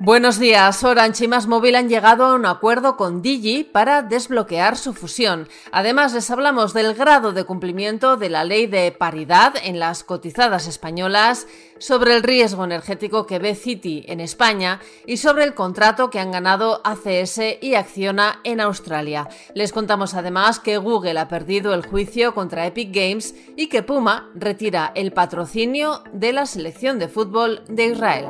Buenos días. Orange y Más Móvil han llegado a un acuerdo con Digi para desbloquear su fusión. Además, les hablamos del grado de cumplimiento de la ley de paridad en las cotizadas españolas, sobre el riesgo energético que ve Citi en España y sobre el contrato que han ganado ACS y Acciona en Australia. Les contamos además que Google ha perdido el juicio contra Epic Games y que Puma retira el patrocinio de la selección de fútbol de Israel.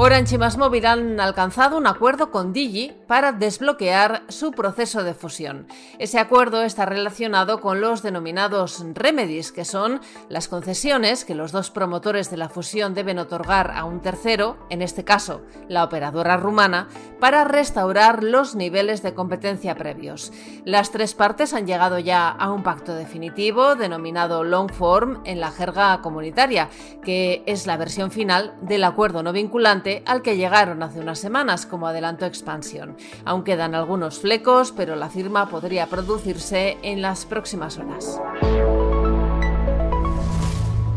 Orange y Móvil han alcanzado un acuerdo con Digi para desbloquear su proceso de fusión. Ese acuerdo está relacionado con los denominados remedies, que son las concesiones que los dos promotores de la fusión deben otorgar a un tercero, en este caso la operadora rumana, para restaurar los niveles de competencia previos. Las tres partes han llegado ya a un pacto definitivo denominado long form en la jerga comunitaria, que es la versión final del acuerdo no vinculante al que llegaron hace unas semanas, como adelantó Expansión. Aún quedan algunos flecos, pero la firma podría producirse en las próximas horas.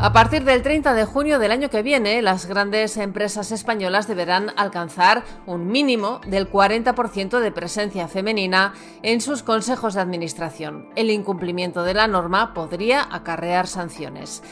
A partir del 30 de junio del año que viene, las grandes empresas españolas deberán alcanzar un mínimo del 40% de presencia femenina en sus consejos de administración. El incumplimiento de la norma podría acarrear sanciones.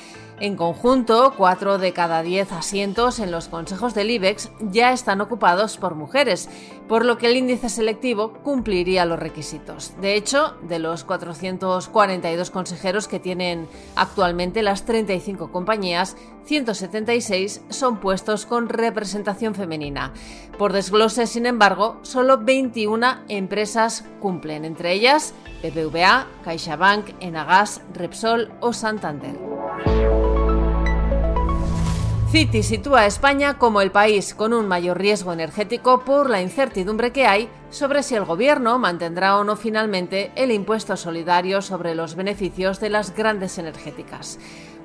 En conjunto, cuatro de cada diez asientos en los consejos del IBEX ya están ocupados por mujeres, por lo que el índice selectivo cumpliría los requisitos. De hecho, de los 442 consejeros que tienen actualmente las 35 compañías, 176 son puestos con representación femenina. Por desglose, sin embargo, solo 21 empresas cumplen, entre ellas BBVA, CaixaBank, Enagas, Repsol o Santander. Citi sitúa a España como el país con un mayor riesgo energético por la incertidumbre que hay sobre si el gobierno mantendrá o no finalmente el impuesto solidario sobre los beneficios de las grandes energéticas.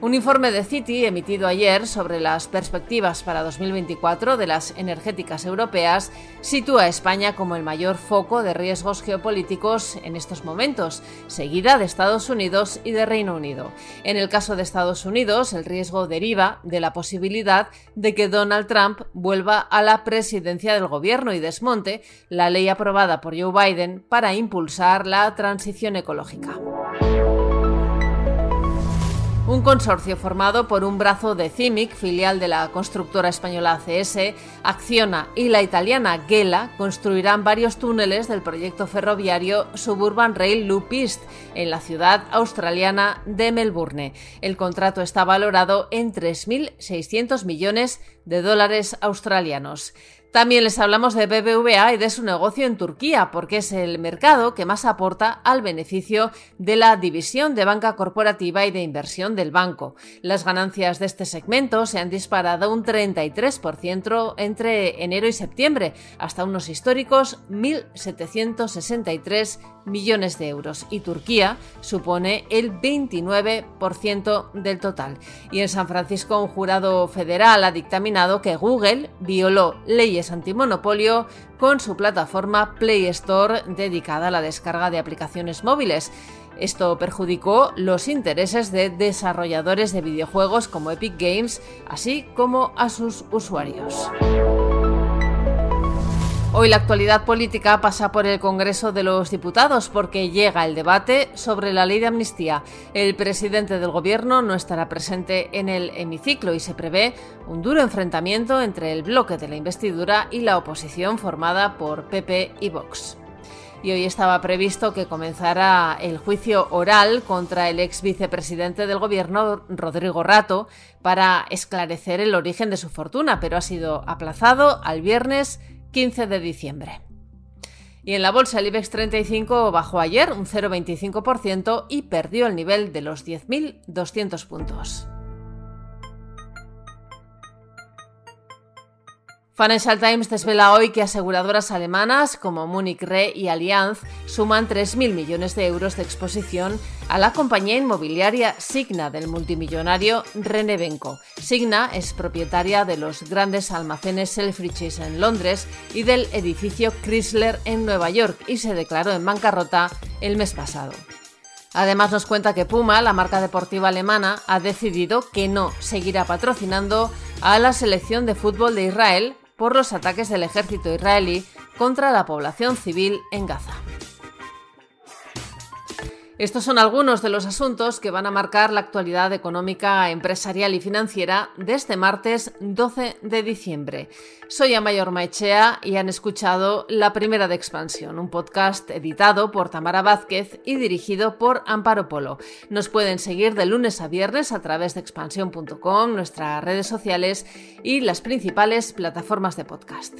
Un informe de Citi emitido ayer sobre las perspectivas para 2024 de las energéticas europeas sitúa a España como el mayor foco de riesgos geopolíticos en estos momentos, seguida de Estados Unidos y de Reino Unido. En el caso de Estados Unidos, el riesgo deriva de la posibilidad de que Donald Trump vuelva a la presidencia del gobierno y desmonte la ley aprobada por Joe Biden para impulsar la transición ecológica. Un consorcio formado por un brazo de CIMIC, filial de la constructora española ACS, Acciona y la italiana Gela construirán varios túneles del proyecto ferroviario Suburban Rail Loop East en la ciudad australiana de Melbourne. El contrato está valorado en 3.600 millones de dólares australianos. También les hablamos de BBVA y de su negocio en Turquía, porque es el mercado que más aporta al beneficio de la división de banca corporativa y de inversión del banco. Las ganancias de este segmento se han disparado un 33% entre enero y septiembre, hasta unos históricos 1.763 millones de euros y Turquía supone el 29% del total. Y en San Francisco un jurado federal ha dictaminado que Google violó leyes antimonopolio con su plataforma Play Store dedicada a la descarga de aplicaciones móviles. Esto perjudicó los intereses de desarrolladores de videojuegos como Epic Games, así como a sus usuarios. Hoy la actualidad política pasa por el Congreso de los Diputados porque llega el debate sobre la ley de amnistía. El presidente del Gobierno no estará presente en el hemiciclo y se prevé un duro enfrentamiento entre el bloque de la investidura y la oposición formada por PP y Vox y hoy estaba previsto que comenzara el juicio oral contra el ex vicepresidente del gobierno, Rodrigo Rato, para esclarecer el origen de su fortuna, pero ha sido aplazado al viernes 15 de diciembre. Y en la bolsa el IBEX 35 bajó ayer un 0,25% y perdió el nivel de los 10.200 puntos. Financial Times desvela hoy que aseguradoras alemanas como Munich Re y Allianz suman 3.000 millones de euros de exposición a la compañía inmobiliaria Signa del multimillonario René Benko. Signa es propietaria de los grandes almacenes Selfridges en Londres y del edificio Chrysler en Nueva York y se declaró en bancarrota el mes pasado. Además nos cuenta que Puma, la marca deportiva alemana, ha decidido que no seguirá patrocinando a la selección de fútbol de Israel por los ataques del ejército israelí contra la población civil en Gaza. Estos son algunos de los asuntos que van a marcar la actualidad económica, empresarial y financiera de este martes 12 de diciembre. Soy Amayor Maechea y han escuchado La Primera de Expansión, un podcast editado por Tamara Vázquez y dirigido por Amparo Polo. Nos pueden seguir de lunes a viernes a través de expansión.com, nuestras redes sociales y las principales plataformas de podcast.